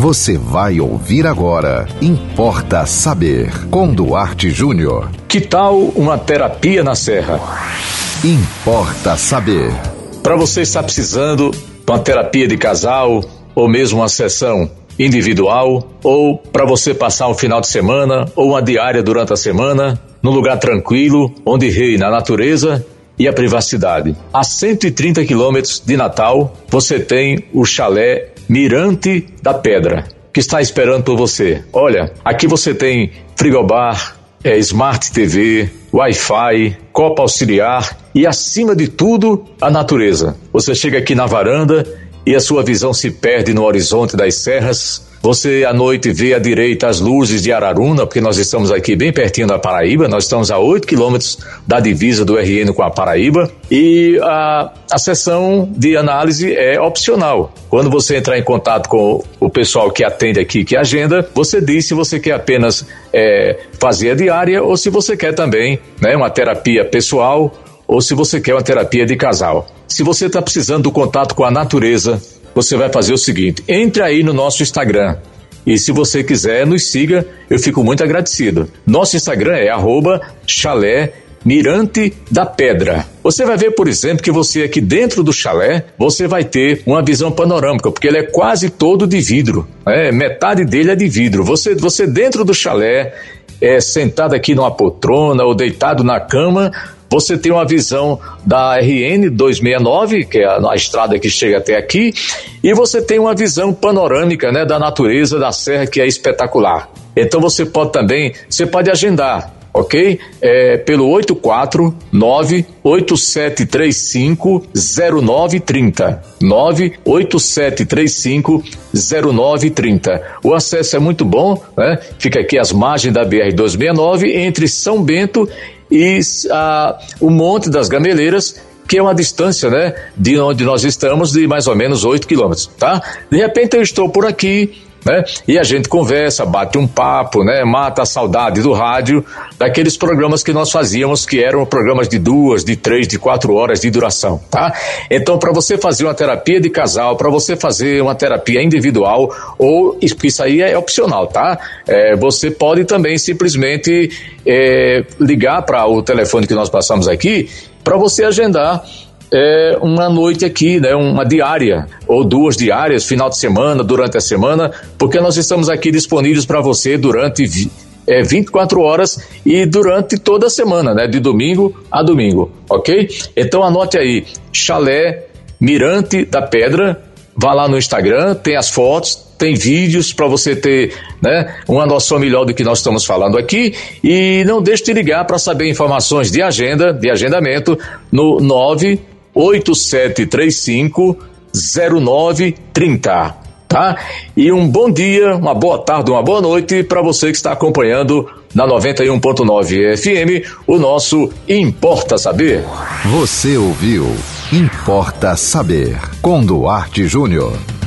Você vai ouvir agora. Importa saber. Com Duarte Júnior. Que tal uma terapia na serra? Importa saber. Para você estar precisando de uma terapia de casal ou mesmo uma sessão individual ou para você passar um final de semana ou uma diária durante a semana num lugar tranquilo onde reina a natureza e a privacidade. A 130 quilômetros de Natal, você tem o chalé Mirante da Pedra, que está esperando por você. Olha, aqui você tem frigobar, é, Smart TV, Wi-Fi, copa auxiliar e, acima de tudo, a natureza. Você chega aqui na varanda e a sua visão se perde no horizonte das serras você à noite vê à direita as luzes de Araruna, porque nós estamos aqui bem pertinho da Paraíba, nós estamos a 8 quilômetros da divisa do RN com a Paraíba e a, a sessão de análise é opcional. Quando você entrar em contato com o pessoal que atende aqui, que agenda, você diz se você quer apenas é, fazer a diária ou se você quer também né, uma terapia pessoal ou se você quer uma terapia de casal. Se você está precisando do contato com a natureza, você vai fazer o seguinte: entre aí no nosso Instagram. E se você quiser, nos siga, eu fico muito agradecido. Nosso Instagram é arroba chalé Mirante da Pedra. Você vai ver, por exemplo, que você aqui dentro do chalé, você vai ter uma visão panorâmica, porque ele é quase todo de vidro. É, metade dele é de vidro. Você, você dentro do chalé, é, sentado aqui numa poltrona ou deitado na cama, você tem uma visão da RN 269, que é a, estrada que chega até aqui, e você tem uma visão panorâmica né, da natureza da serra que é espetacular. Então você pode também, você pode agendar, ok? É, pelo 849-8735-0930. 98735-0930. O acesso é muito bom, né? Fica aqui às margens da BR-269, entre São Bento e a, o Monte das Gameleiras, que é uma distância, né, de onde nós estamos, de mais ou menos 8 quilômetros, tá? De repente eu estou por aqui, né? E a gente conversa, bate um papo, né? Mata a saudade do rádio, daqueles programas que nós fazíamos, que eram programas de duas, de três, de quatro horas de duração, tá? Então, para você fazer uma terapia de casal, para você fazer uma terapia individual, ou isso aí é opcional, tá? É, você pode também simplesmente é, ligar para o telefone que nós passamos aqui, para você agendar é, uma noite aqui, né, uma diária, ou duas diárias, final de semana, durante a semana, porque nós estamos aqui disponíveis para você durante é, 24 horas e durante toda a semana, né, de domingo a domingo, ok? Então anote aí, Chalé Mirante da Pedra, vá lá no Instagram, tem as fotos, tem vídeos para você ter né, uma noção melhor do que nós estamos falando aqui e não deixe de ligar para saber informações de agenda, de agendamento no 9 8735 0930, tá? E um bom dia, uma boa tarde, uma boa noite para você que está acompanhando na 91.9 FM o nosso Importa Saber. Você ouviu Importa Saber com Duarte Júnior.